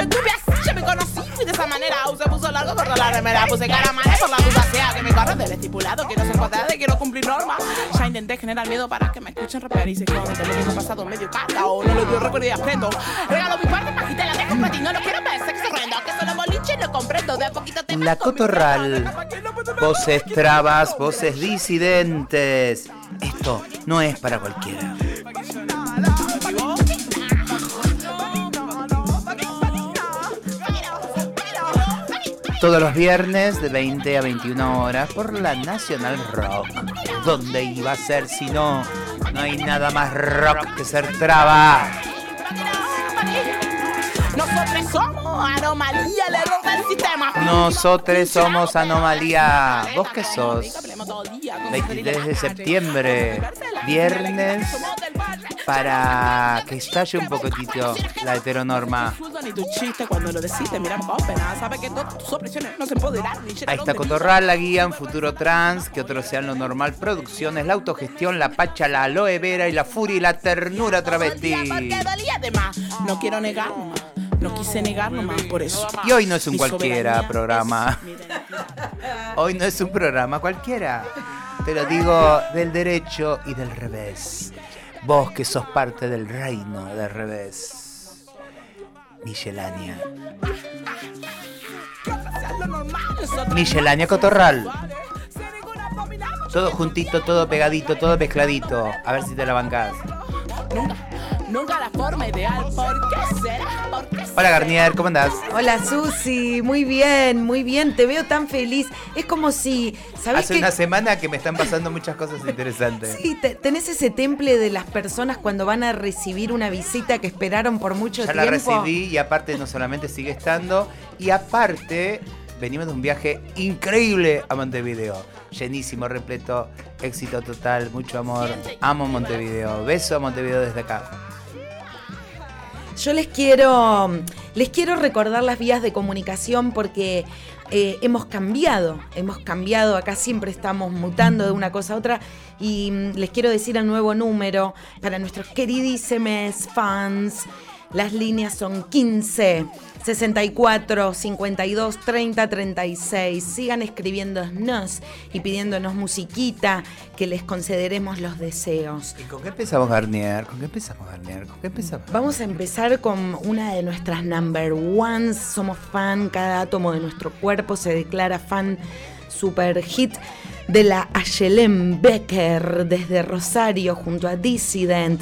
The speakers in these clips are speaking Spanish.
estuve así, yo me conocí, fui de esa manera. Se puso largo por la remera, puse cara mala por la duda sea que me corre del estipulado. Quiero ser cuadrada y quiero cumplir normas. Ya intenté generar miedo para que me escuchen rapear y se que lo mismo pasado medio carga o no le dio recuerdo y afecto. Regalo mi parte, pajita la dejo para ti, no lo quiero ver, sexo horrendo, que solo boliche lo comprendo, de a poquito te La cotorral, voces trabas, voces disidentes. Esto no es para cualquiera. Todos los viernes de 20 a 21 horas por la Nacional Rock. ¿Dónde iba a ser si no? No hay nada más rock que ser traba. Nosotros somos anomalía, el error del sistema. Nosotros somos anomalía. ¿Vos qué sos? 23 de septiembre, viernes, para que estalle un poquitito la heteronorma. Ahí está Cotorral, la guía en Futuro Trans, que otro sea lo normal, producciones, la autogestión, la pacha, la aloe vera y la furia y la ternura travesti. No quiero negar no quise negar nomás por eso. Y hoy no es un cualquiera programa. Hoy no es un programa cualquiera. Te lo digo del derecho y del revés. Vos que sos parte del reino del revés. Michelania. Michelania Cotorral. Todo juntito, todo pegadito, todo mezcladito. A ver si te la bancás. Nunca, nunca la forma ideal. Hola Garnier, ¿cómo andás? Hola Susi, muy bien, muy bien, te veo tan feliz. Es como si, ¿sabes Hace una semana que me están pasando muchas cosas interesantes. Sí, tenés ese temple de las personas cuando van a recibir una visita que esperaron por mucho tiempo. Ya la recibí y aparte no solamente sigue estando, y aparte venimos de un viaje increíble a Montevideo. Llenísimo, repleto, éxito total, mucho amor. Amo Montevideo. Beso a Montevideo desde acá. Yo les quiero, les quiero recordar las vías de comunicación porque eh, hemos cambiado, hemos cambiado, acá siempre estamos mutando de una cosa a otra. Y mm, les quiero decir el nuevo número para nuestros queridísimos fans. Las líneas son 15 64 52 30 36. Sigan escribiéndonos y pidiéndonos musiquita que les concederemos los deseos. ¿Y con qué empezamos, Garnier? ¿Con qué empezamos, Garnier? ¿Con qué empezamos? Vamos a empezar con una de nuestras number ones. Somos fan, cada átomo de nuestro cuerpo se declara fan super hit de la Ayelem Becker desde Rosario junto a Dissident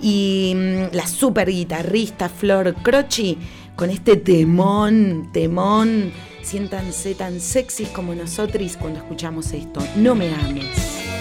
y mm, la super guitarrista Flor Croci con este temón, temón. Siéntanse tan sexys como nosotros cuando escuchamos esto. No me ames.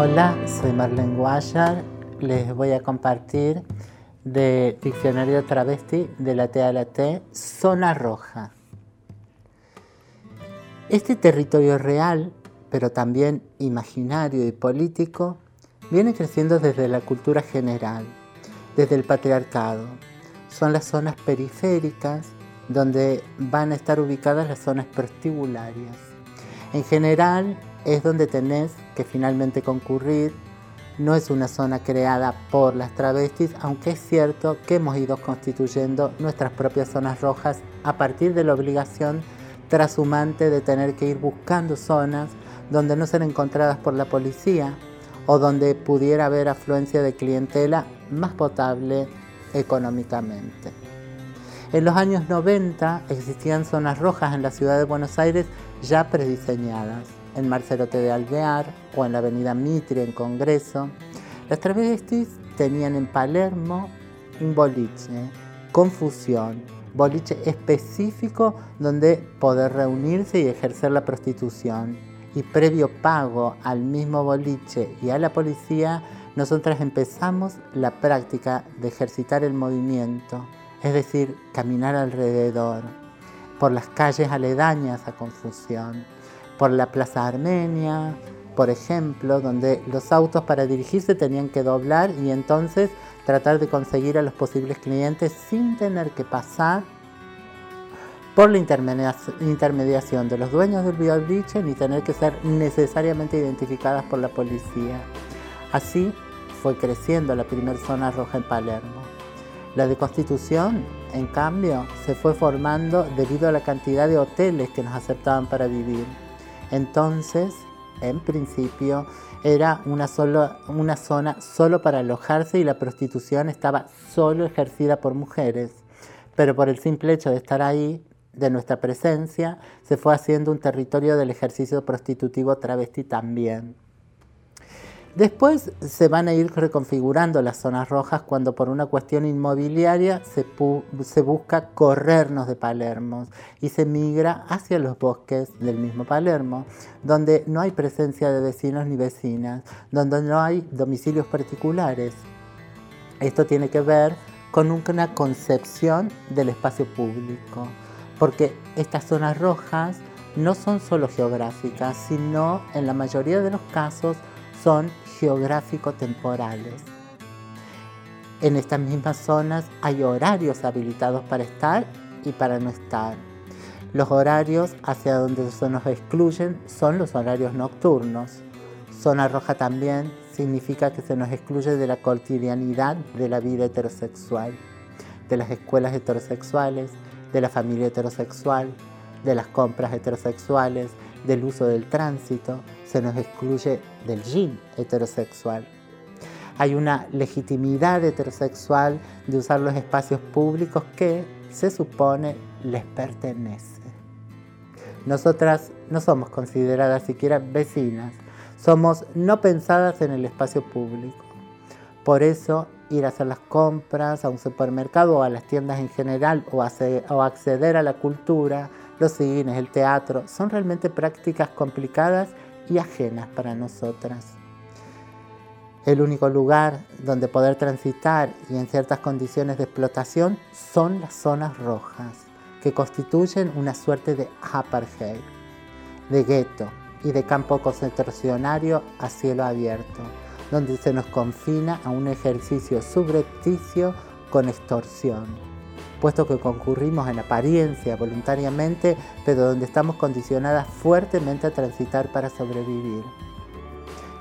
Hola, soy Marlene Guayar. Les voy a compartir de Diccionario Travesti de la T a la T, Zona Roja. Este territorio real, pero también imaginario y político, viene creciendo desde la cultura general, desde el patriarcado. Son las zonas periféricas donde van a estar ubicadas las zonas prostibularias. En general es donde tenés que finalmente concurrir. No es una zona creada por las travestis, aunque es cierto que hemos ido constituyendo nuestras propias zonas rojas a partir de la obligación trashumante de tener que ir buscando zonas donde no sean encontradas por la policía o donde pudiera haber afluencia de clientela más potable económicamente. En los años 90 existían zonas rojas en la ciudad de Buenos Aires ya prediseñadas, en Marcelote de Alvear o en la avenida Mitre en Congreso. Las travestis tenían en Palermo un boliche, confusión, boliche específico donde poder reunirse y ejercer la prostitución. Y previo pago al mismo boliche y a la policía, nosotras empezamos la práctica de ejercitar el movimiento es decir, caminar alrededor, por las calles aledañas a Confusión, por la Plaza Armenia, por ejemplo, donde los autos para dirigirse tenían que doblar y entonces tratar de conseguir a los posibles clientes sin tener que pasar por la intermediación de los dueños del biobliche ni tener que ser necesariamente identificadas por la policía. Así fue creciendo la primera zona roja en Palermo. La de Constitución, en cambio, se fue formando debido a la cantidad de hoteles que nos aceptaban para vivir. Entonces, en principio, era una, zona solo para alojarse y la prostitución estaba solo ejercida por mujeres. Pero por el simple hecho de estar ahí, de nuestra presencia, se fue haciendo un territorio del ejercicio prostitutivo travesti también. Después se van a ir reconfigurando las zonas rojas cuando por una cuestión inmobiliaria se, busca corrernos de Palermo y se migra hacia los bosques del mismo Palermo, donde no hay presencia de vecinos ni vecinas, donde no hay domicilios particulares. Esto tiene que ver con una concepción del espacio público, porque estas zonas rojas no son solo geográficas, sino en la mayoría de los casos son geográfico-temporales. En estas mismas zonas hay horarios habilitados para estar y para no estar. Los horarios hacia donde se nos excluyen son los horarios nocturnos. Zona roja también significa que se nos excluye de la cotidianidad de la vida heterosexual, de las escuelas heterosexuales, de la familia heterosexual, de las compras heterosexuales, del uso del tránsito, se nos excluye del yin heterosexual. Hay una legitimidad heterosexual de usar los espacios públicos que se supone les pertenece. Nosotras no somos consideradas siquiera vecinas, somos no pensadas en el espacio público. Por eso ir a hacer las compras a un supermercado o a las tiendas en general o, acceder a la cultura, los cines, el teatro, son realmente prácticas complicadas y ajenas para nosotras. El único lugar donde poder transitar y en ciertas condiciones de explotación son las zonas rojas, que constituyen una suerte de apartheid, de gueto y de campo concentracionario a cielo abierto, donde se nos confina a un ejercicio subrepticio con extorsión puesto que concurrimos en apariencia voluntariamente, pero donde estamos condicionadas fuertemente a transitar para sobrevivir.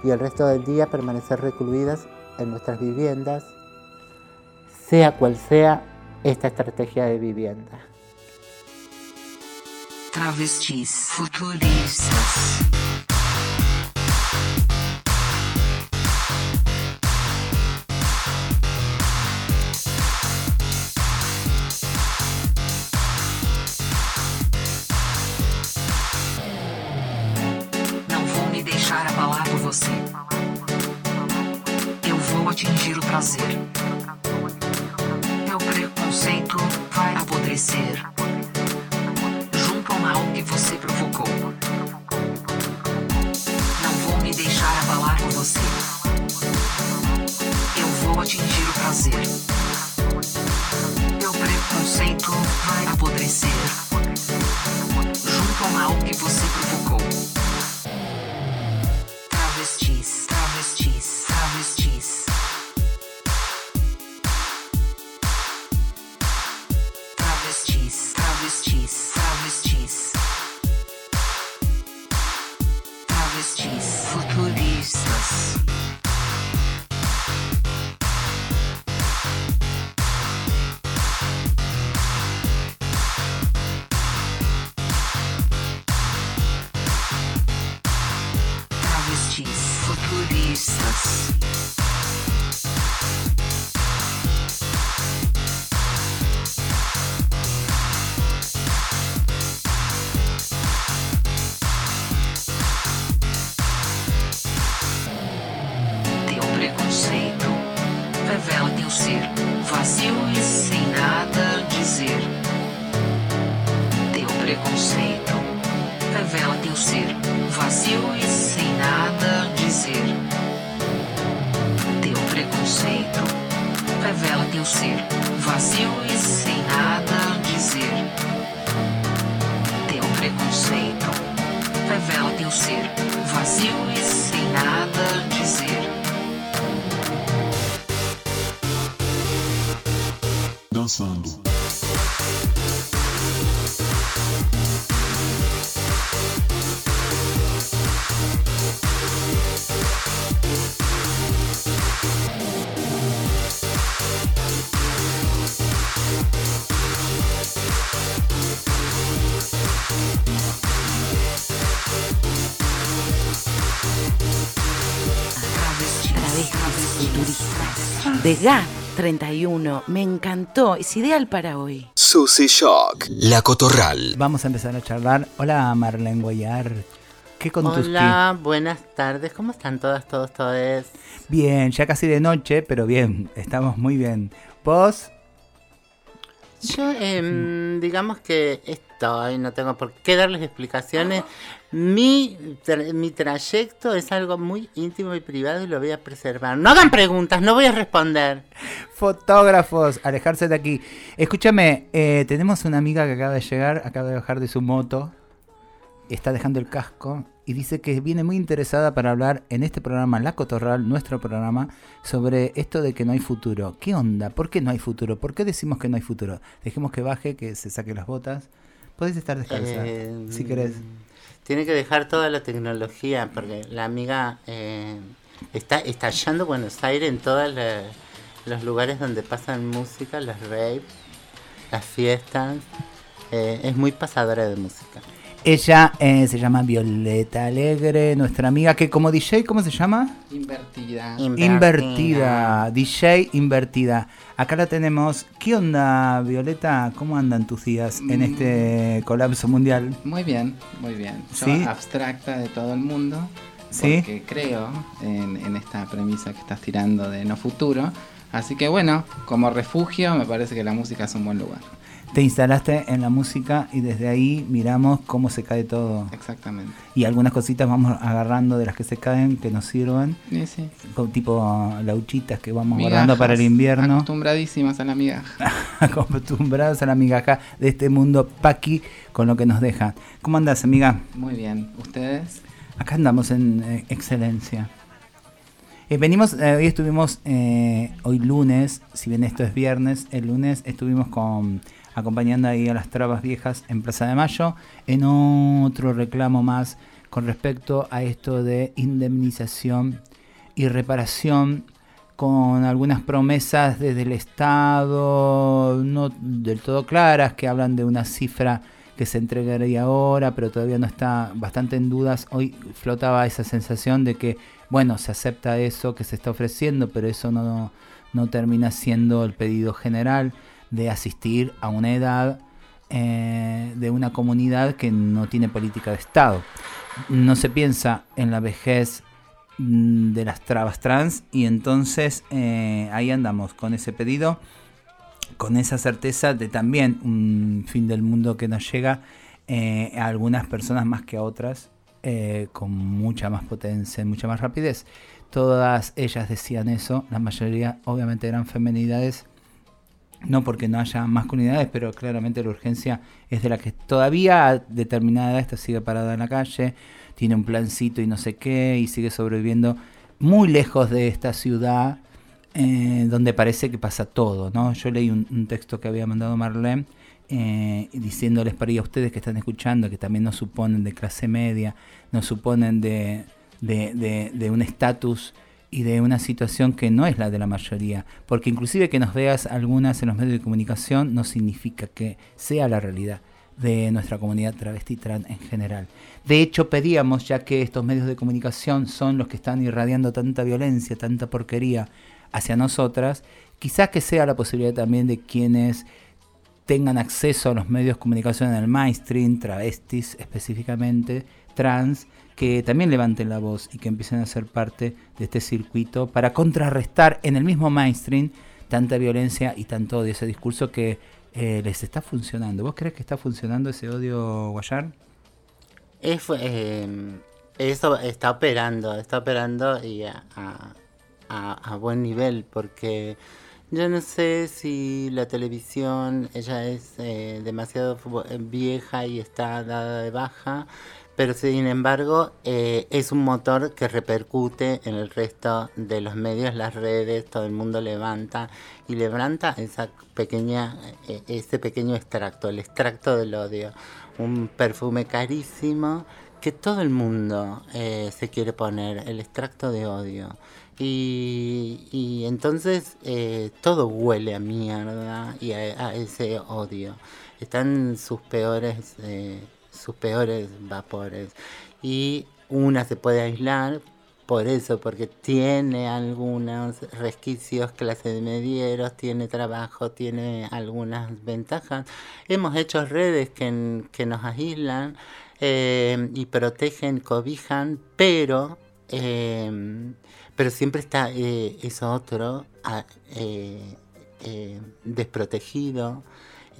Y el resto del día permanecer recluidas en nuestras viviendas, sea cual sea esta estrategia de vivienda. Travestis futuristas. normal e você de GA 31. Me encantó. Es ideal para hoy. Susy Shock. La Cotorral. Vamos a empezar a charlar. Hola Marlene Guayar. ¿Qué con Hola, buenas tardes. ¿Cómo están todas, todos, todos? Bien, ya casi de noche, pero bien. Estamos muy bien. ¿Vos? Yo, em, digamos que estoy, no tengo por qué darles explicaciones. Mi, mi trayecto es algo muy íntimo y privado y lo voy a preservar. No hagan preguntas, no voy a responder. Fotógrafos, alejarse de aquí. Escúchame, eh, tenemos una amiga que acaba de llegar, acaba de bajar de su moto, está dejando el casco y dice que viene muy interesada para hablar en este programa, La Cotorral, nuestro programa, sobre esto de que no hay futuro. ¿Qué onda? ¿Por qué no hay futuro? ¿Por qué decimos que no hay futuro? Dejemos que baje, que se saque las botas. Puedes estar descalza, eh, si querés. Tiene que dejar toda la tecnología, porque la amiga eh, está estallando Buenos Aires en todos los lugares donde pasan música, los raves, las fiestas. Eh, es muy pasadora de música. Ella eh, se llama Violeta Alegre, nuestra amiga que como DJ, ¿cómo se llama? Invertida. Invertida. invertida. DJ invertida. Acá la tenemos. ¿Qué onda, Violeta? ¿Cómo andan tus días en este mm. colapso mundial? Muy bien, muy bien. Yo abstracta de todo el mundo. ¿Sí? Porque creo en, en esta premisa que estás tirando de no futuro. Así que bueno, como refugio me parece que la música es un buen lugar te instalaste en la música y desde ahí miramos cómo se cae todo. Exactamente. Y algunas cositas vamos agarrando de las que se caen que nos sirven. Sí, sí. Tipo lauchitas que vamos guardando para el invierno. Acostumbradísimas a la migaja. Acostumbrados a la migaja de este mundo paqui con lo que nos deja. ¿Cómo andas, amiga? Muy bien. ¿Ustedes? Acá andamos en eh, excelencia. Eh, venimos, eh, hoy estuvimos, hoy lunes, si bien esto es viernes, el lunes estuvimos con acompañando ahí a las trabas viejas en Plaza de Mayo, en otro reclamo más con respecto a esto de indemnización y reparación con algunas promesas desde el Estado, no del todo claras, que hablan de una cifra que se entregaría ahora, pero todavía no está bastante en dudas. Hoy flotaba esa sensación de que, bueno, se acepta eso que se está ofreciendo, pero eso no, no termina siendo el pedido general de asistir a una edad eh, de una comunidad que no tiene política de Estado. No se piensa en la vejez mm, de las trabas trans y entonces eh, ahí andamos con ese pedido, con esa certeza de también un fin del mundo que nos llega eh, a algunas personas más que a otras, con mucha más potencia, mucha más rapidez. Todas ellas decían eso, la mayoría obviamente eran femenidades no porque no haya masculinidades, pero claramente la urgencia es de la que todavía determinada está sigue parada en la calle, tiene un plancito y no sé qué, y sigue sobreviviendo muy lejos de esta ciudad eh, donde parece que pasa todo, ¿no? Yo leí un, texto que había mandado Marlene eh, diciéndoles para ir a ustedes que están escuchando, que también no suponen de clase media, no suponen de, de, de un estatus y de una situación que no es la de la mayoría, porque inclusive que nos veas algunas en los medios de comunicación no significa que sea la realidad. de nuestra comunidad travesti trans en general. De hecho, pedíamos, ya que estos medios de comunicación son los que están irradiando tanta violencia, tanta porquería hacia nosotras, quizás que sea la posibilidad también de quienes tengan acceso a los medios de comunicación en el mainstream, travestis específicamente, trans, que también levanten la voz y que empiecen a ser parte de este circuito para contrarrestar en el mismo mainstream tanta violencia y tanto odio, ese discurso que eh, les está funcionando. ¿Vos crees que está funcionando ese odio, Guayar? Es, eh, eso está operando, está operando y a, a, buen nivel, porque yo no sé si la televisión, ella es eh, demasiado vieja y está dada de baja, pero sin embargo eh, es un motor que repercute en el resto de los medios, las redes, todo el mundo levanta y levanta esa pequeña, eh, ese pequeño extracto, el extracto del odio, un perfume carísimo que todo el mundo eh, se quiere poner, el extracto de odio. Y, entonces todo huele a mierda y a, ese odio. Están sus peores sus peores vapores. Y una se puede aislar por eso, porque tiene algunos resquicios, clase de medieros, tiene trabajo, tiene algunas ventajas. Hemos hecho redes que, que nos aíslan eh, y protegen, cobijan, pero, eh, pero siempre está eh, eso otro desprotegido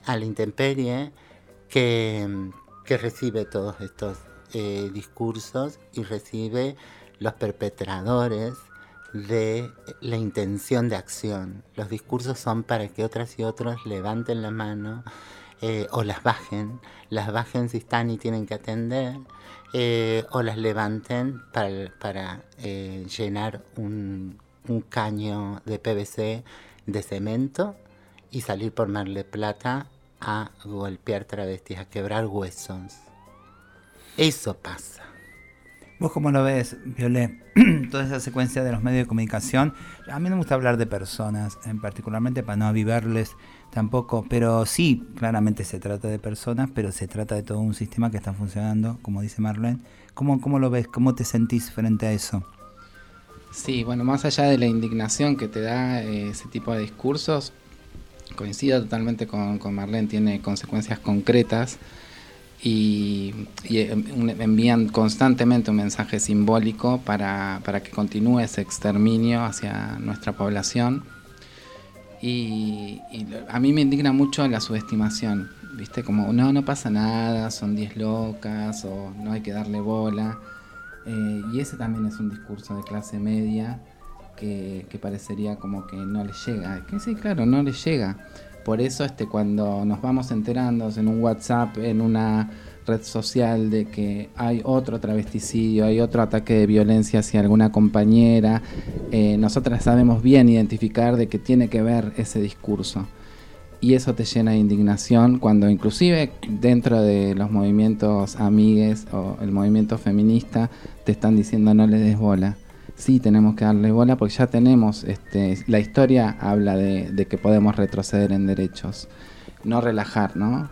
a la intemperie que que recibe todos estos eh, discursos y recibe los perpetradores de la intención de acción. Los discursos son para que otras y otros levanten la mano eh, o las bajen, las bajen si están y tienen que atender, eh, o las levanten para, llenar un, caño de PVC de cemento y salir por Marle Plata a golpear travestis, a quebrar huesos. Eso pasa. ¿Vos cómo lo ves, Violet? Toda esa secuencia de los medios de comunicación. A mí no me gusta hablar de personas, en particularmente para no avivarles tampoco, pero sí, claramente se trata de personas, pero se trata de todo un sistema que está funcionando, como dice Marlene. ¿Cómo, cómo lo ves? ¿Cómo te sentís frente a eso? Sí, bueno, más allá de la indignación que te da eh, ese tipo de discursos, coincido totalmente con, con Marlene, tiene consecuencias concretas y, envían constantemente un mensaje simbólico para, que continúe ese exterminio hacia nuestra población. Y, a mí me indigna mucho la subestimación, ¿viste? Como, no, no pasa nada, son 10 locas o no hay que darle bola. Eh, y ese también es un discurso de clase media que, parecería como que no le llega. Que sí, claro, no le llega. Por eso este, cuando nos vamos enterando en un WhatsApp, en una red social de que hay otro travesticidio, hay otro ataque de violencia hacia alguna compañera, eh, nosotras sabemos bien identificar de que tiene que ver ese discurso. Y eso te llena de indignación cuando inclusive dentro de los movimientos amigues o el movimiento feminista te están diciendo no le des bola sí tenemos que darle bola porque ya tenemos, este, la historia habla de, que podemos retroceder en derechos, no relajar, ¿no?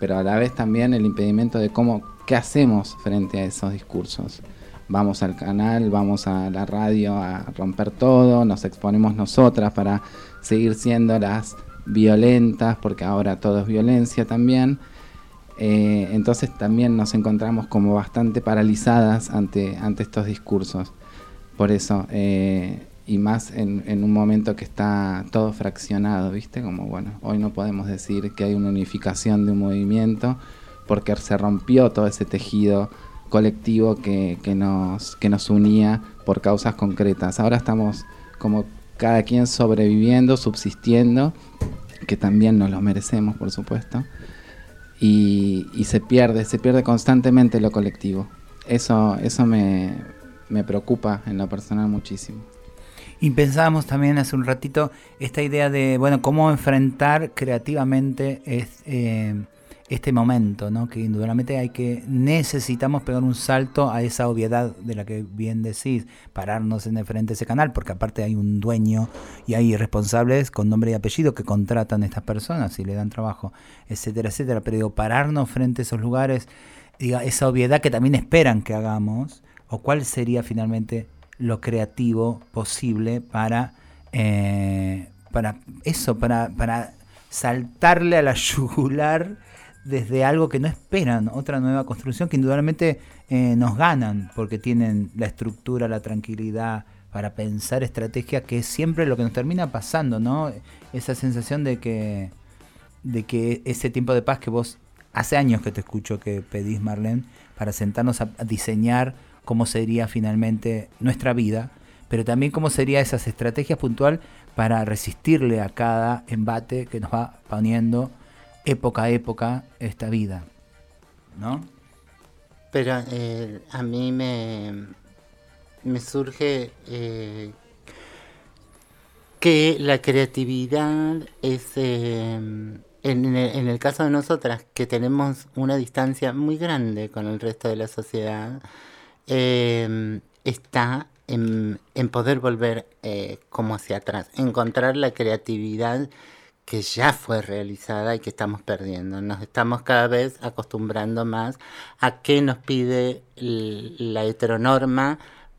pero a la vez también el impedimento de cómo, qué hacemos frente a esos discursos. Vamos al canal, vamos a la radio a romper todo, nos exponemos nosotras para seguir siendo las violentas, porque ahora todo es violencia también. Eh, entonces también nos encontramos como bastante paralizadas ante, ante estos discursos. Por eso, eh, y más en, un momento que está todo fraccionado, ¿viste? Como, bueno, hoy no podemos decir que hay una unificación de un movimiento porque se rompió todo ese tejido colectivo que, nos, que nos unía por causas concretas. Ahora estamos como cada quien sobreviviendo, subsistiendo, que también nos lo merecemos, por supuesto, y, y se pierde, se pierde constantemente lo colectivo. Eso, eso me, me preocupa en lo personal muchísimo. Y pensábamos también hace un ratito esta idea de, bueno, cómo enfrentar creativamente es, eh, este momento, ¿no? Que indudablemente hay que, necesitamos pegar un salto a esa obviedad de la que bien decís, pararnos en el frente de ese canal, porque aparte hay un dueño y hay responsables con nombre y apellido que contratan a estas personas y le dan trabajo, etcétera, etcétera. Pero digo, pararnos frente a esos lugares, diga, esa obviedad que también esperan que hagamos, o cuál sería finalmente lo creativo posible para, eh, para eso, para, para saltarle a la yugular desde algo que no esperan, otra nueva construcción que indudablemente eh, nos ganan porque tienen la estructura, la tranquilidad para pensar estrategia que es siempre lo que nos termina pasando, ¿no? Esa sensación de que, de que ese tiempo de paz que vos hace años que te escucho que pedís, Marlene, para sentarnos a, diseñar cómo sería finalmente nuestra vida, pero también cómo sería esas estrategias puntual para resistirle a cada embate que nos va poniendo época a época esta vida, ¿no? Pero eh, a mí me, me surge eh, que la creatividad es, eh, en, en, el caso de nosotras, que tenemos una distancia muy grande con el resto de la sociedad, está en, poder volver como hacia atrás, encontrar la creatividad que ya fue realizada y que estamos perdiendo. Nos estamos cada vez acostumbrando más a qué nos pide la heteronorma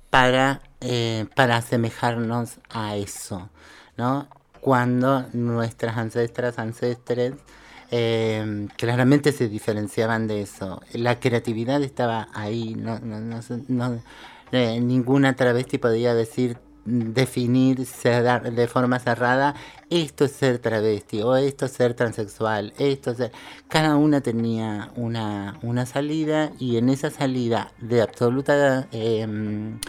para, eh, para asemejarnos a eso, ¿no? Cuando nuestras ancestras, ancestres, eh, claramente se diferenciaban de eso. La creatividad estaba ahí, no, no, no, no eh, ninguna travesti podía decir definir de forma cerrada esto es ser travesti o esto es ser transexual, esto es Cada una tenía una, una salida y en esa salida de absoluta em,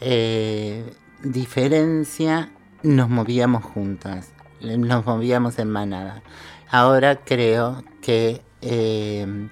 eh, diferencia nos movíamos juntas, nos movíamos en manada. Ahora creo que em,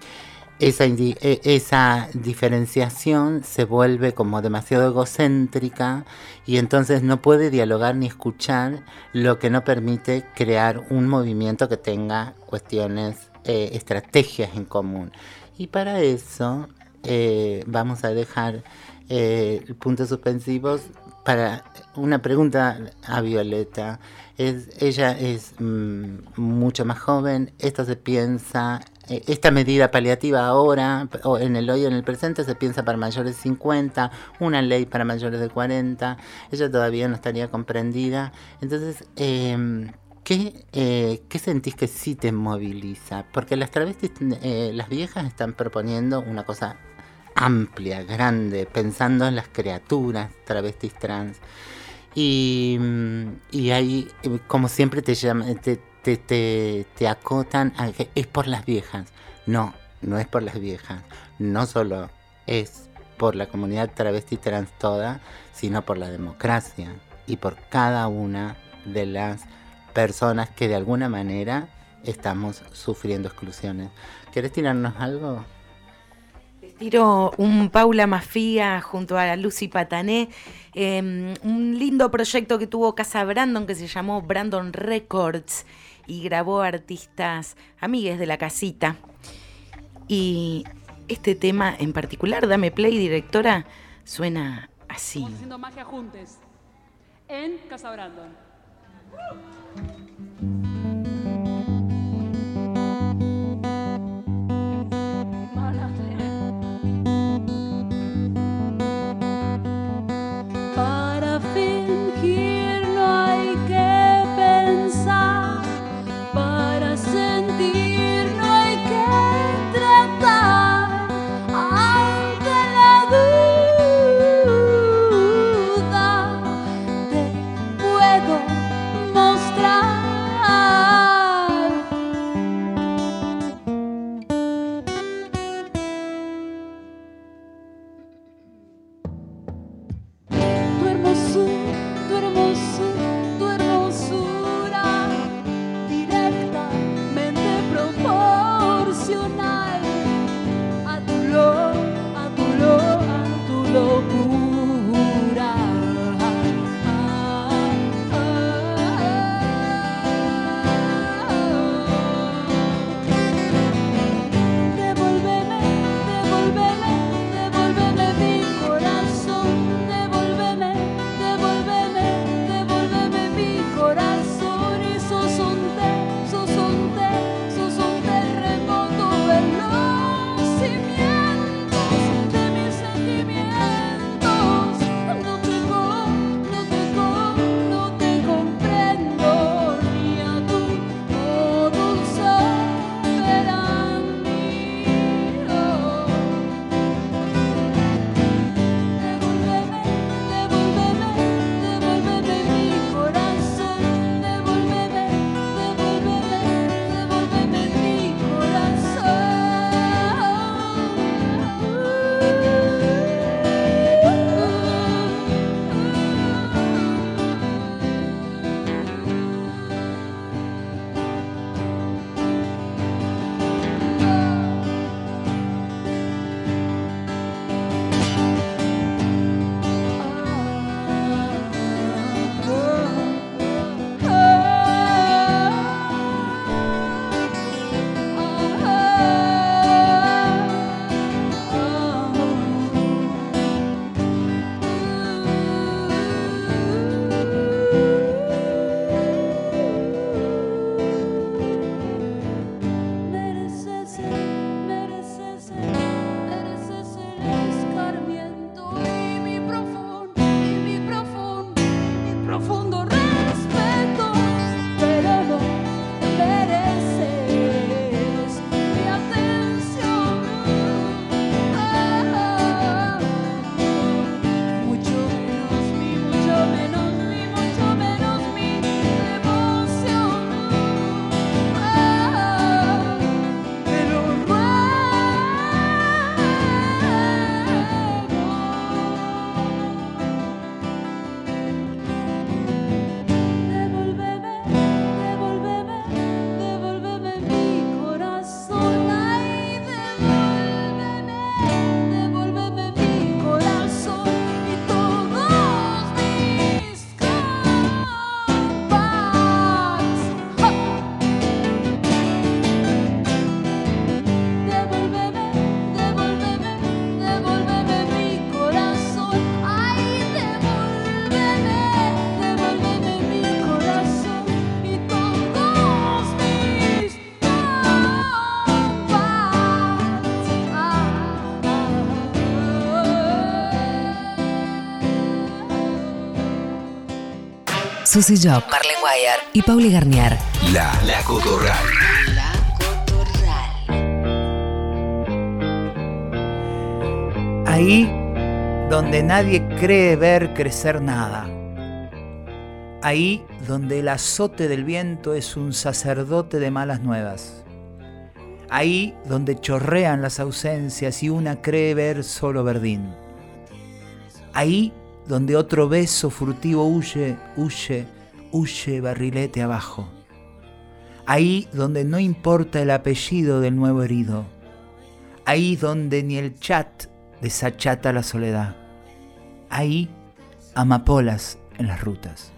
esa, e, esa diferenciación se vuelve como demasiado egocéntrica y entonces no puede dialogar ni escuchar, lo que no permite crear un movimiento que tenga cuestiones, eh, estrategias en común. Y para eso eh, vamos a dejar eh, puntos suspensivos para una pregunta a Violeta. Es, ella es mm, mucho más joven, esto se piensa eh, esta medida paliativa ahora, o en el hoy en el presente, se piensa para mayores de 50, una ley para mayores de 40, ella todavía no estaría comprendida. Entonces, em, eh, ¿qué, sentís que sí te moviliza? Porque las travestis, eh, las viejas están proponiendo una cosa amplia, grande, pensando en las criaturas travestis trans. Y, y ahí, como siempre, te, llama, te, te, te, acotan a que es por las viejas. No, no es por las viejas. No solo es por la comunidad travesti trans toda, sino por la democracia y por cada una de las personas que de alguna manera estamos sufriendo exclusiones. ¿Querés tirarnos algo? Tiro un Paula Mafia junto a Lucy Patané, em, un lindo proyecto que tuvo Casa Brandon que se llamó Brandon Records y grabó artistas amigues de la casita. Y este tema en particular, Dame Play, directora, suena así. Estamos haciendo magia juntos en Casa Brandon. Susy Jock, Marlene Guayar y Pauli Garnier. La, la Cotorral. La Cotorral. Ahí donde nadie cree ver crecer nada. Ahí donde el azote del viento es un sacerdote de malas nuevas. Ahí donde chorrean las ausencias y una cree ver solo verdín. Ahí donde otro beso furtivo huye, huye, huye barrilete abajo. Ahí donde no importa el apellido del nuevo herido. Ahí donde ni el chat desachata la soledad. Ahí amapolas en las rutas.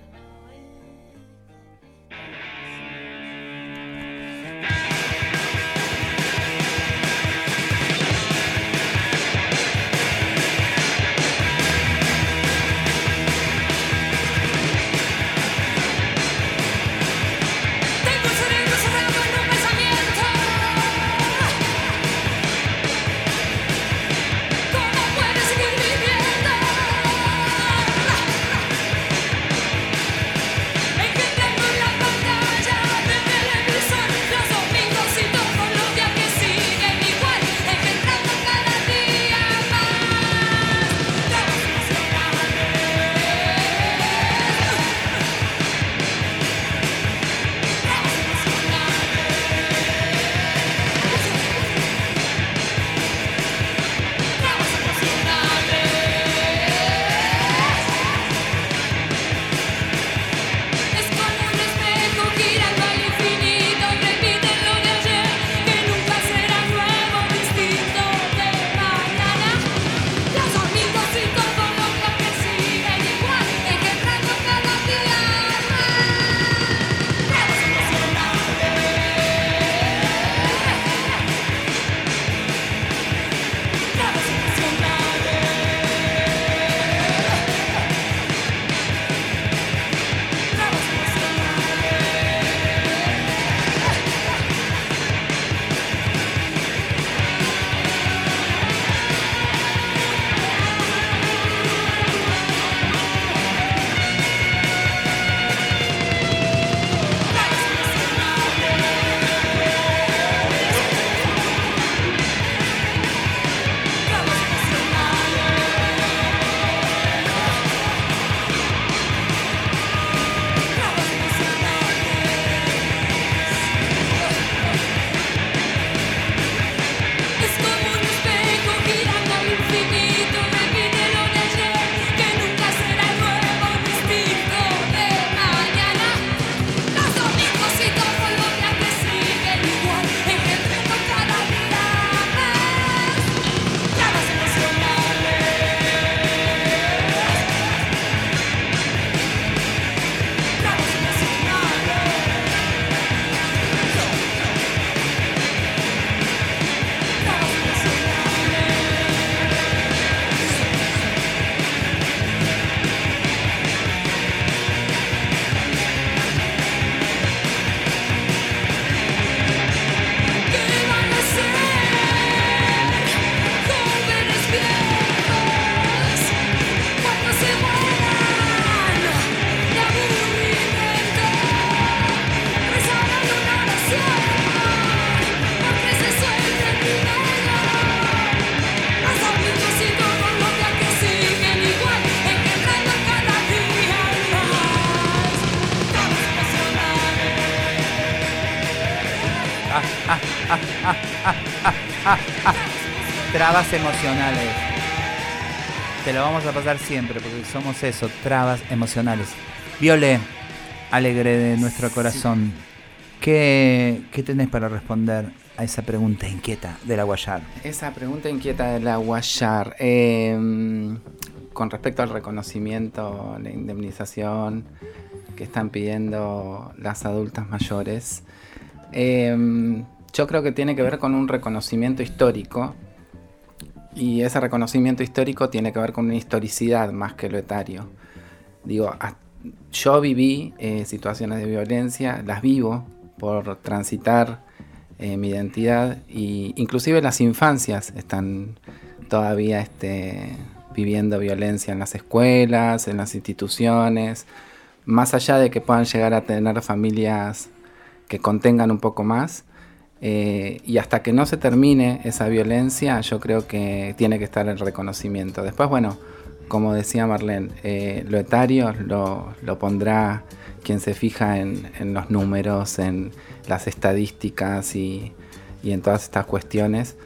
Trabas emocionales. Te lo vamos a pasar siempre porque somos eso, trabas emocionales. Viole, alegre de nuestro corazón, ¿qué, tenés para responder a esa pregunta inquieta de la Guayar? Esa pregunta inquieta de la Guayar. Em, con respecto al reconocimiento, la indemnización que están pidiendo las adultas mayores, em, yo creo que tiene que ver con un reconocimiento histórico y ese reconocimiento histórico tiene que ver con una historicidad más que lo etario. Digo, yo viví eh, situaciones de violencia, las vivo por transitar eh, mi identidad y inclusive las infancias están todavía este, viviendo violencia en las escuelas, en las instituciones, más allá de que puedan llegar a tener familias que contengan un poco más, eh, y hasta que no se termine esa violencia, yo creo que tiene que estar el reconocimiento. Después, bueno, como decía Marlene, eh, lo etario lo, pondrá quien se fija en, los números, en las estadísticas y, en todas estas cuestiones.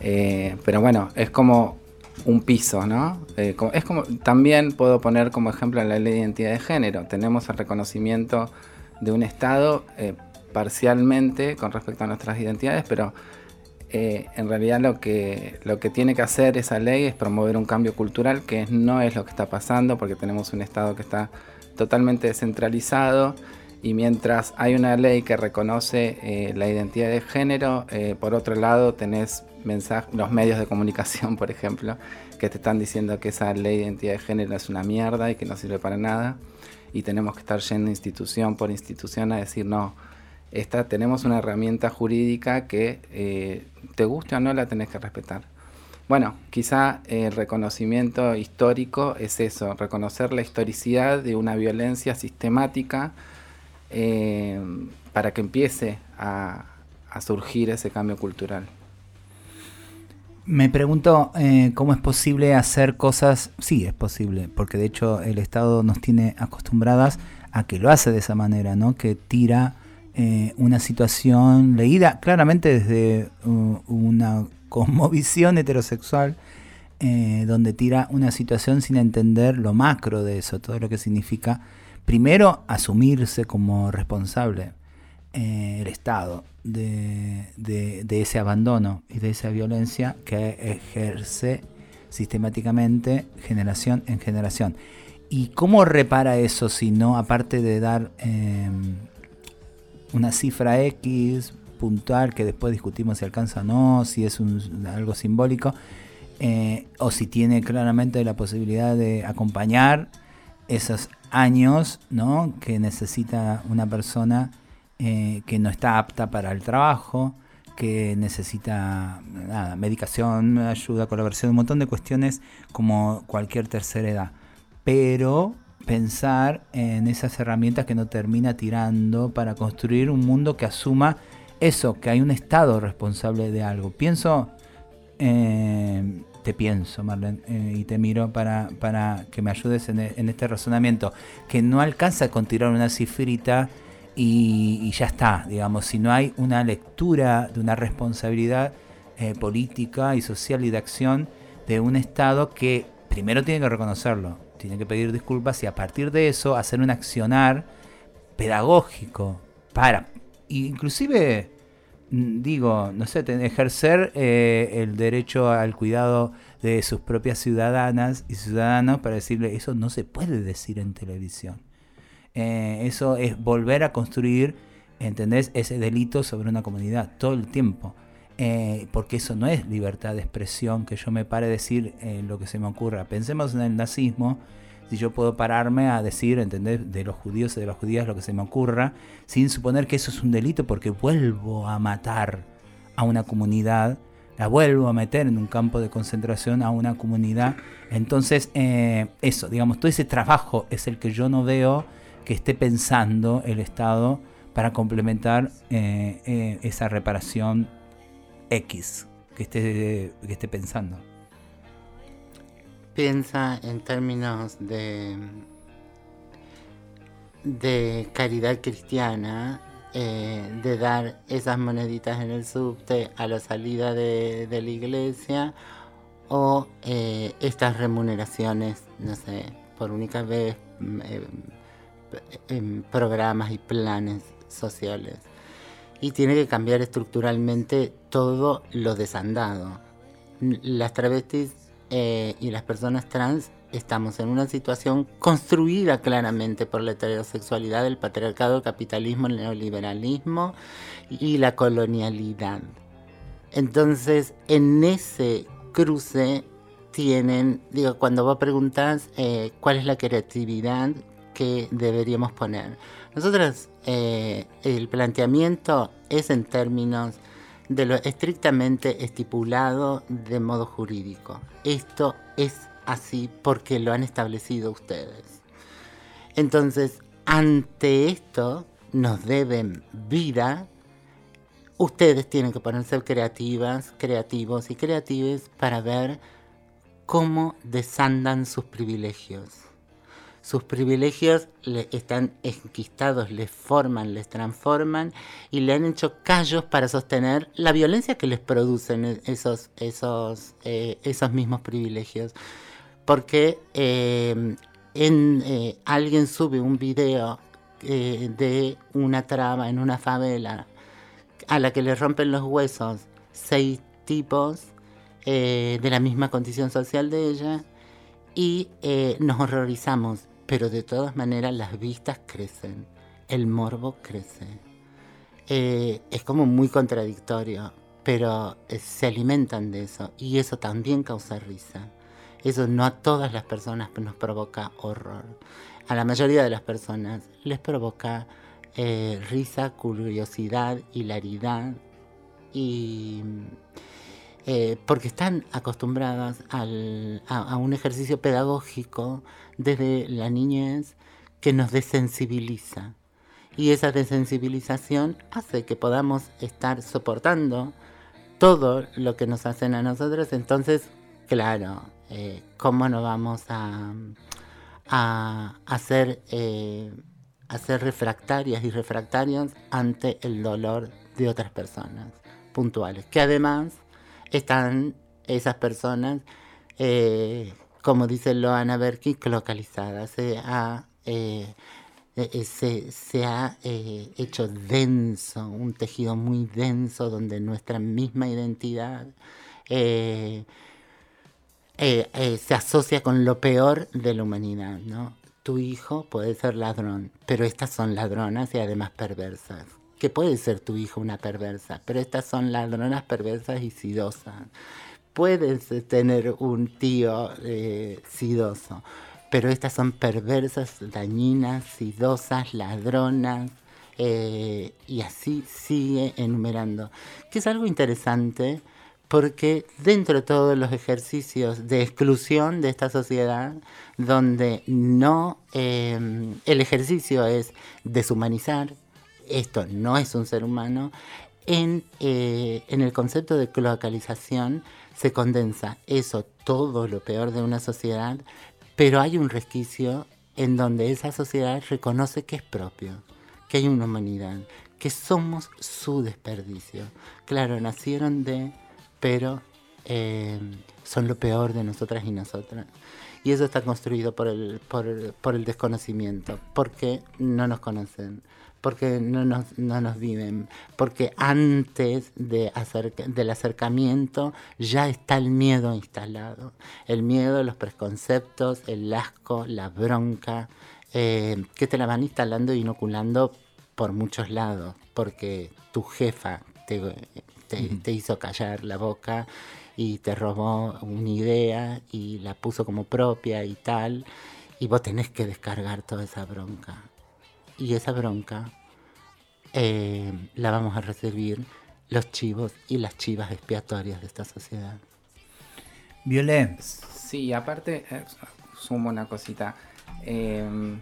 Eh, pero bueno, es como un piso, ¿no? es como, también puedo poner como ejemplo la ley de identidad de género. Tenemos el reconocimiento de un Estado parcialmente con respecto a nuestras identidades, pero eh, en realidad lo que, lo que tiene que hacer esa ley es promover un cambio cultural que no es lo que está pasando porque tenemos un Estado que está totalmente descentralizado y mientras hay una ley que reconoce eh, la identidad de género, eh, por otro lado tenés los medios de comunicación, por ejemplo, que te están diciendo que esa ley de identidad de género es una mierda y que no sirve para nada y tenemos que estar yendo institución por institución a decir no, esta, tenemos una herramienta jurídica que eh, te guste o no la tenés que respetar. Bueno, quizá el reconocimiento histórico es eso, reconocer la historicidad de una violencia sistemática eh, para que empiece a, surgir ese cambio cultural. Me pregunto eh, cómo es posible hacer cosas, sí es posible, porque de hecho el Estado nos tiene acostumbradas a que lo hace de esa manera, ¿no? Que tira eh, una situación leída claramente desde uh, una cosmovisión heterosexual, eh, donde tira una situación sin entender lo macro de eso, todo lo que significa, primero, asumirse como responsable eh, el Estado de, de, ese abandono y de esa violencia que ejerce sistemáticamente generación en generación. ¿Y cómo repara eso si no, aparte de dar una cifra X puntual que después discutimos si alcanza o no, si es algo simbólico, eh, o si tiene claramente la posibilidad de acompañar esos años ¿no? que necesita una persona eh, que no está apta para el trabajo, que necesita nada, medicación, ayuda, colaboración, un montón de cuestiones como cualquier tercera edad. Pero pensar en esas herramientas que no termina tirando para construir un mundo que asuma eso, que hay un Estado responsable de algo. Pienso, eh, te pienso, Marlene, eh, y te miro para, para que me ayudes en, este razonamiento, que no alcanza con tirar una cifrita y, ya está, digamos, si no hay una lectura de una responsabilidad eh, política y social y de acción de un Estado que primero tiene que reconocerlo, tiene que pedir disculpas y a partir de eso hacer un accionar pedagógico para, inclusive, mm, digo, no sé, ejercer eh, el derecho al cuidado de sus propias ciudadanas y ciudadanos para decirle, eso no se puede decir en televisión. Eh, eso es volver a construir, ¿entendés? Ese delito sobre una comunidad todo el tiempo. Eh, porque eso no es libertad de expresión, que yo me pare a decir eh, lo que se me ocurra. Pensemos en el nazismo, si yo puedo pararme a decir, ¿entendés? De los judíos y de las judías lo que se me ocurra, sin suponer que eso es un delito, porque vuelvo a matar a una comunidad, la vuelvo a meter en un campo de concentración a una comunidad. Entonces, eh, eso, digamos, todo ese trabajo es el que yo no veo que esté pensando el Estado para complementar esa reparación X que esté, que esté pensando. Piensa en términos de, de caridad cristiana, eh, de dar esas moneditas en el subte a la salida de, la iglesia o eh, estas remuneraciones, no sé, por única vez mm, eh, en programas y planes sociales y tiene que cambiar estructuralmente todo lo desandado. Las travestis eh, y las personas trans estamos en una situación construida claramente por la heterosexualidad, el patriarcado, el capitalismo, el neoliberalismo y la colonialidad. Entonces, en ese cruce tienen, digo, cuando vos preguntas eh, cuál es la creatividad que deberíamos poner. Nosotros, eh, el planteamiento es en términos de lo estrictamente estipulado de modo jurídico. Esto es así porque lo han establecido ustedes. Entonces, ante esto nos deben vida, ustedes tienen que ponerse creativas, creativos y creatives para ver cómo desandan sus privilegios. Sus privilegios le están enquistados, les forman, les transforman y le han hecho callos para sostener la violencia que les producen e-, esos, esos, eh, esos mismos privilegios. Porque eh, en, eh, alguien sube un video de una trama en una favela a la que le rompen los huesos seis tipos de la misma condición social de ella y nos horrorizamos pero de todas maneras las vistas crecen, el morbo crece. Eh, es como muy contradictorio, pero eh, se alimentan de eso y eso también causa risa. Eso no a todas las personas nos provoca horror. A la mayoría de las personas les provoca eh, risa, curiosidad, hilaridad y eh, porque están acostumbradas a, un ejercicio pedagógico desde la niñez que nos desensibiliza. Y esa desensibilización hace que podamos estar soportando todo lo que nos hacen a nosotros. Entonces, claro, eh, ¿cómo no vamos a, hacer, eh, hacer refractarias y refractarios ante el dolor de otras personas puntuales? Que además están esas personas, eh, como dice Loana Berkey, localizadas. Se ha, eh, eh, se, ha hecho denso, un tejido muy denso donde nuestra misma identidad se asocia con lo peor de la humanidad. ¿no? Tu hijo puede ser ladrón, pero estas son ladronas y además perversas que puede ser tu hijo una perversa, pero estas son ladronas perversas y sidosas. Puedes tener un tío eh, sidoso, pero estas son perversas, dañinas, sidosas, ladronas, eh, y así sigue enumerando. Que es algo interesante porque dentro de todos los ejercicios de exclusión de esta sociedad, donde no eh, el ejercicio es deshumanizar, esto no es un ser humano, eh, en, el concepto de cloacalización se condensa eso, todo lo peor de una sociedad, pero hay un resquicio en donde esa sociedad reconoce que es propio, que hay una humanidad, que somos su desperdicio. Claro, nacieron de, pero eh, son lo peor de nosotras y nosotras. Y eso está construido por el, por, por el desconocimiento, porque no nos conocen porque no nos, no nos viven, porque antes de del acercamiento ya está el miedo instalado, el miedo, los preconceptos, el asco, la bronca, eh, que te la van instalando e inoculando por muchos lados, porque tu jefa te, te hizo callar la boca y te robó una idea y la puso como propia y tal, y vos tenés que descargar toda esa bronca y esa bronca eh, la vamos a recibir los chivos y las chivas expiatorias de esta sociedad. Violet. Sí, aparte, eh, sumo una cosita, em,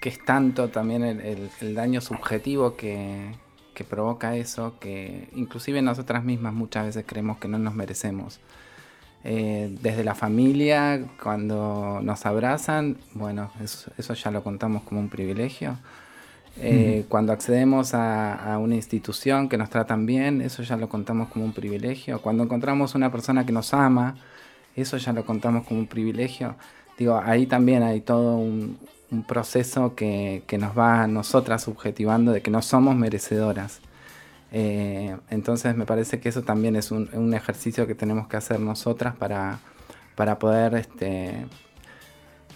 que es tanto también el, daño subjetivo que, que, provoca eso, que inclusive nosotras mismas muchas veces creemos que no nos merecemos. Eh, desde la familia, cuando nos abrazan, bueno, eso, ya lo contamos como un privilegio. Eh, cuando accedemos a, una institución que nos tratan bien, eso ya lo contamos como un privilegio. Cuando encontramos una persona que nos ama, eso ya lo contamos como un privilegio. Digo, ahí también hay todo un, proceso que, nos va a nosotras subjetivando de que no somos merecedoras. Eh, entonces me parece que eso también es un, ejercicio que tenemos que hacer nosotras para, para poder, este,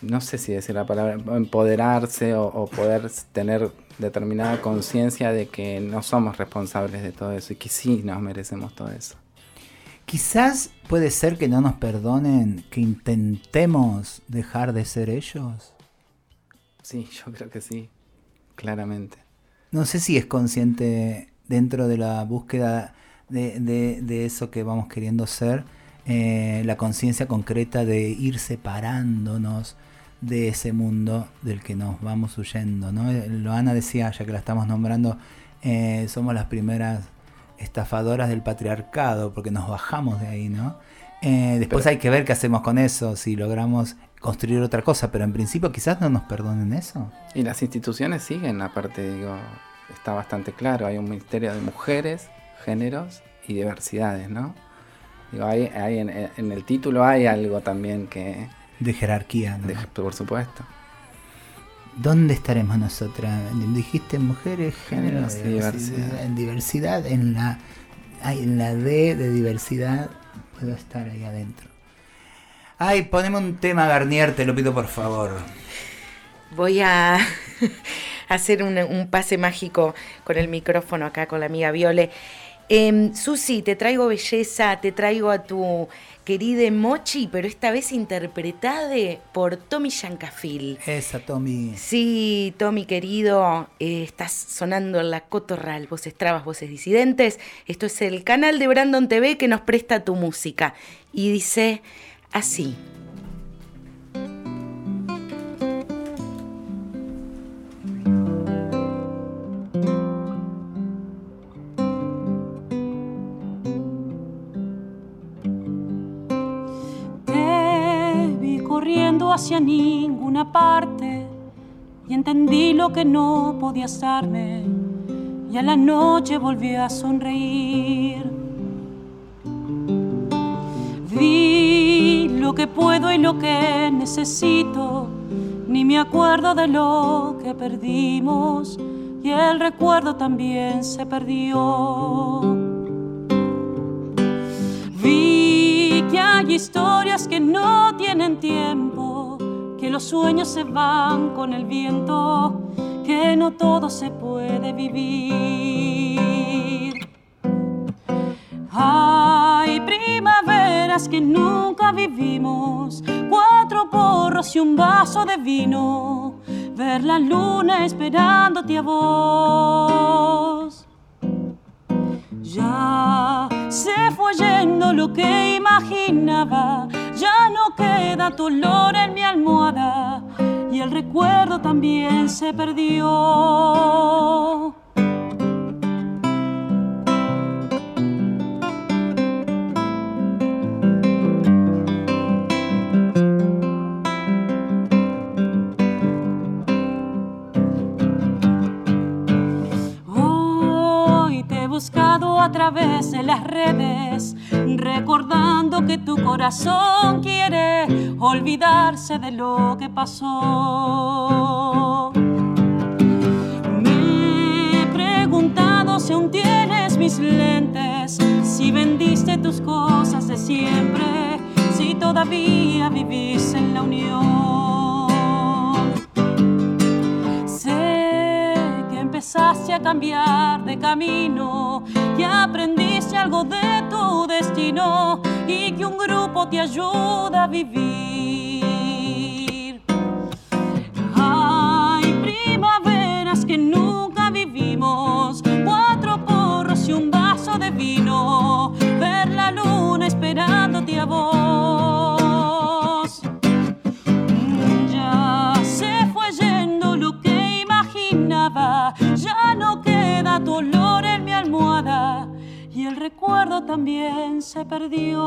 no sé si decir la palabra, empoderarse o, poder tener determinada conciencia de que no somos responsables de todo eso y que sí nos merecemos todo eso. Quizás puede ser que no nos perdonen, que intentemos dejar de ser ellos. Sí, yo creo que sí, claramente. No sé si es consciente dentro de la búsqueda de, eso que vamos queriendo ser, eh, la conciencia concreta de ir separándonos de ese mundo del que nos vamos huyendo. ¿no? Loana decía, ya que la estamos nombrando, eh, somos las primeras estafadoras del patriarcado, porque nos bajamos de ahí, ¿no? Eh, después hay que ver qué hacemos con eso, si logramos construir otra cosa, pero en principio quizás no nos perdonen eso. Y las instituciones siguen, aparte, digo, está bastante claro, hay un ministerio de mujeres, géneros y diversidades, ¿no? Digo, hay, en, el título hay algo también que... De jerarquía, ¿no? por supuesto. ¿Dónde estaremos nosotras? Dijiste mujeres, géneros, y diversidad. En diversidad, en la, en la D de diversidad, puedo estar ahí adentro. Ay, poneme un tema, Garnier, te lo pido por favor. Voy a hacer un, pase mágico con el micrófono acá con la amiga Viole. Eh, Susi, te traigo belleza, te traigo a tu querida Mochi, pero esta vez interpretada por Tommy Yancafil. Esa, Tommy. Sí, Tommy querido, eh, estás sonando en la cotorral, voces trabas, voces disidentes. Esto es el canal de Brandon TV que nos presta tu música. Y dice así. Hacia ninguna parte y entendí lo que no podía darme y a la noche volví a sonreír. Vi lo que puedo y lo que necesito, ni me acuerdo de lo que perdimos y el recuerdo también se perdió. Vi que hay historias que no tienen tiempo los sueños se van con el viento, que no todo se puede vivir. Hay primaveras que nunca vivimos, cuatro porros y un vaso de vino, ver la luna esperándote a vos. Ya se fue yendo lo que imaginaba ya no queda tu olor en mi almohada y el recuerdo también se perdió. buscado a través de las redes, recordando que tu corazón quiere olvidarse de lo que pasó. Me he preguntado si aún tienes mis lentes, si vendiste tus cosas de siempre, si todavía vivís en la unión. empezaste a cambiar de camino, que algo de tu destino y que un grupo te ayuda a vivir. Hay primaveras que nunca vivimos, cuatro porros y un vaso de vino, ver la luna esperándote a vos. ya no queda dolor recuerdo también se perdió.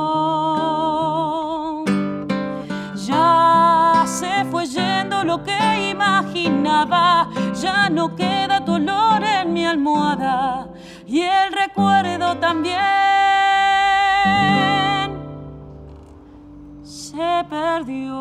Ya se fue yendo lo que imaginaba, ya no queda dolor en mi almohada y el recuerdo también se perdió.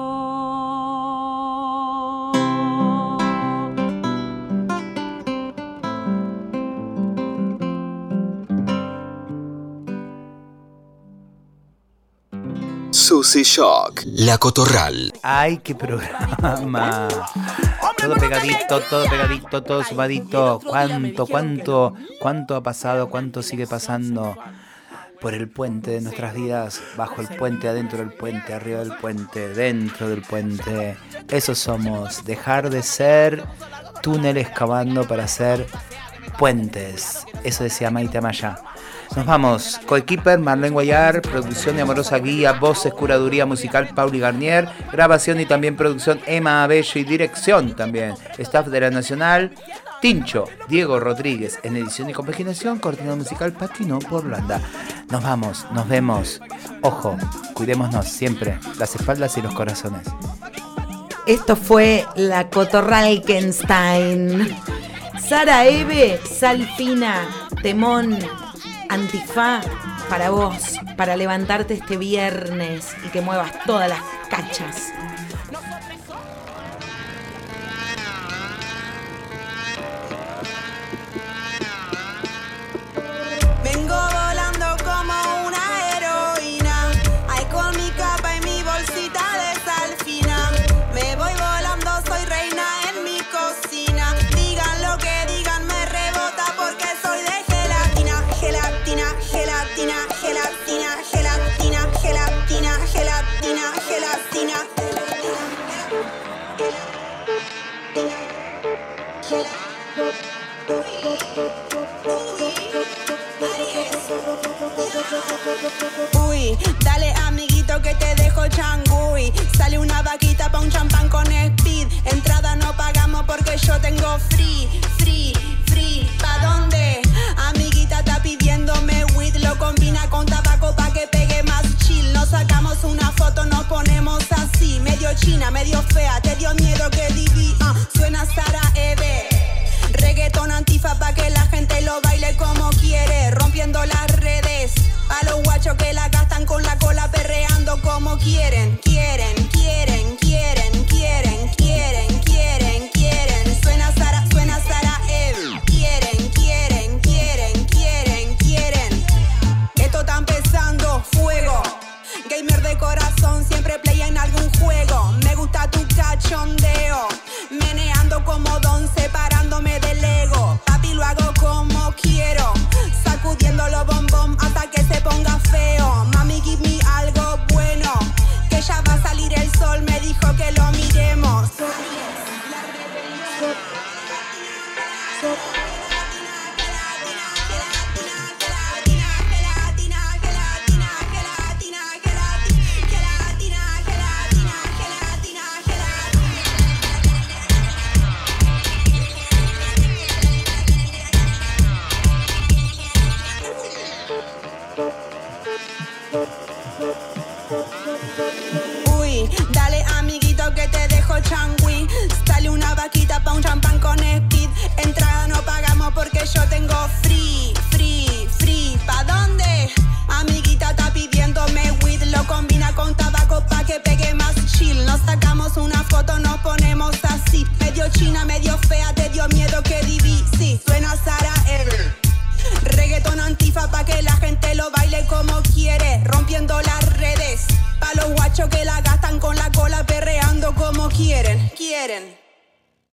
Susy Shock, La Cotorral. Ay, qué programa. Todo pegadito, todo pegadito, todo sumadito. Cuánto, cuánto, cuánto ha pasado, cuánto sigue pasando por el puente de nuestras vidas, bajo el puente, adentro del puente, arriba del puente, dentro del puente. Eso somos, dejar de ser túneles cavando para ser puentes. Eso decía Maite Maya. Nos vamos. Coequiper, Marlene Guayar, producción de Amorosa Guía, voces, curaduría musical, Pauli Garnier, grabación y también producción Emma Abello y dirección también. Staff de la Nacional, Tincho, Diego Rodríguez en edición y compaginación, coordinador musical Patino por Holanda. Nos vamos, nos vemos. Ojo, cuidémonos siempre, las espaldas y los corazones. Esto fue la Cotorralkenstein. Sara Eve, Salfina, Temón, Antifá, para vos, para levantarte este viernes y que muevas todas las cachas. Uy, dale amiguito que te dejo changui. Sale una vaquita pa' un champán con speed. Entrada no pagamos porque yo tengo free, free, free. ¿Pa' dónde? Amiguita está pidiéndome weed. Lo combina con tabaco pa' que pegue más chill. Nos sacamos una foto, nos ponemos así. Medio china, medio fea. Te dio miedo que divi. Ah, suena Sara Eve. Quieren,